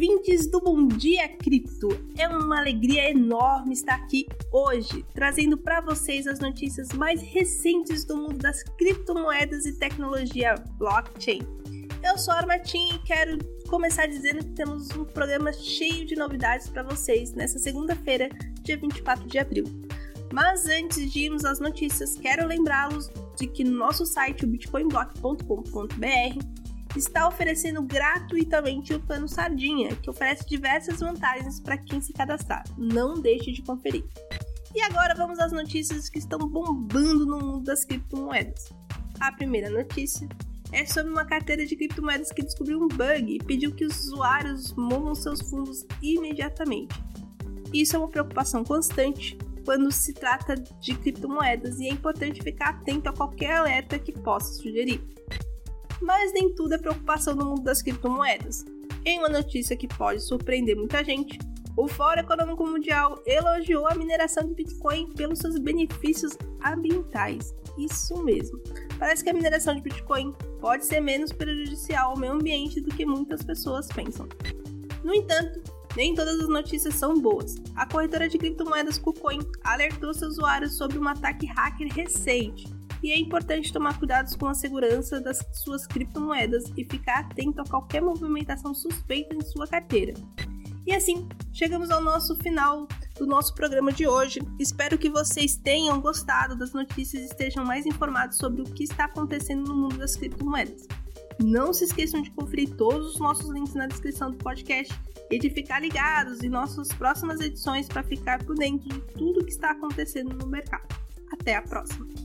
ouvintes do Bom Dia Cripto! É uma alegria enorme estar aqui hoje, trazendo para vocês as notícias mais recentes do mundo das criptomoedas e tecnologia blockchain. Eu sou a Armatim e quero começar dizendo que temos um programa cheio de novidades para vocês nessa segunda-feira, dia 24 de abril. Mas antes de irmos às notícias, quero lembrá-los de que no nosso site, bitcoinblock.com.br, está oferecendo gratuitamente o plano Sardinha, que oferece diversas vantagens para quem se cadastrar. Não deixe de conferir. E agora vamos às notícias que estão bombando no mundo das criptomoedas. A primeira notícia é sobre uma carteira de criptomoedas que descobriu um bug e pediu que os usuários movam seus fundos imediatamente. Isso é uma preocupação constante quando se trata de criptomoedas e é importante ficar atento a qualquer alerta que possa sugerir mas nem tudo é preocupação no mundo das criptomoedas. Em uma notícia que pode surpreender muita gente, o Fórum Econômico Mundial elogiou a mineração de Bitcoin pelos seus benefícios ambientais. Isso mesmo. Parece que a mineração de Bitcoin pode ser menos prejudicial ao meio ambiente do que muitas pessoas pensam. No entanto, nem todas as notícias são boas. A corretora de criptomoedas KuCoin alertou seus usuários sobre um ataque hacker recente e é importante tomar cuidados com a segurança das suas criptomoedas e ficar atento a qualquer movimentação suspeita em sua carteira. E assim, chegamos ao nosso final do nosso programa de hoje. Espero que vocês tenham gostado das notícias e estejam mais informados sobre o que está acontecendo no mundo das criptomoedas. Não se esqueçam de conferir todos os nossos links na descrição do podcast e de ficar ligados em nossas próximas edições para ficar por dentro de tudo o que está acontecendo no mercado. Até a próxima!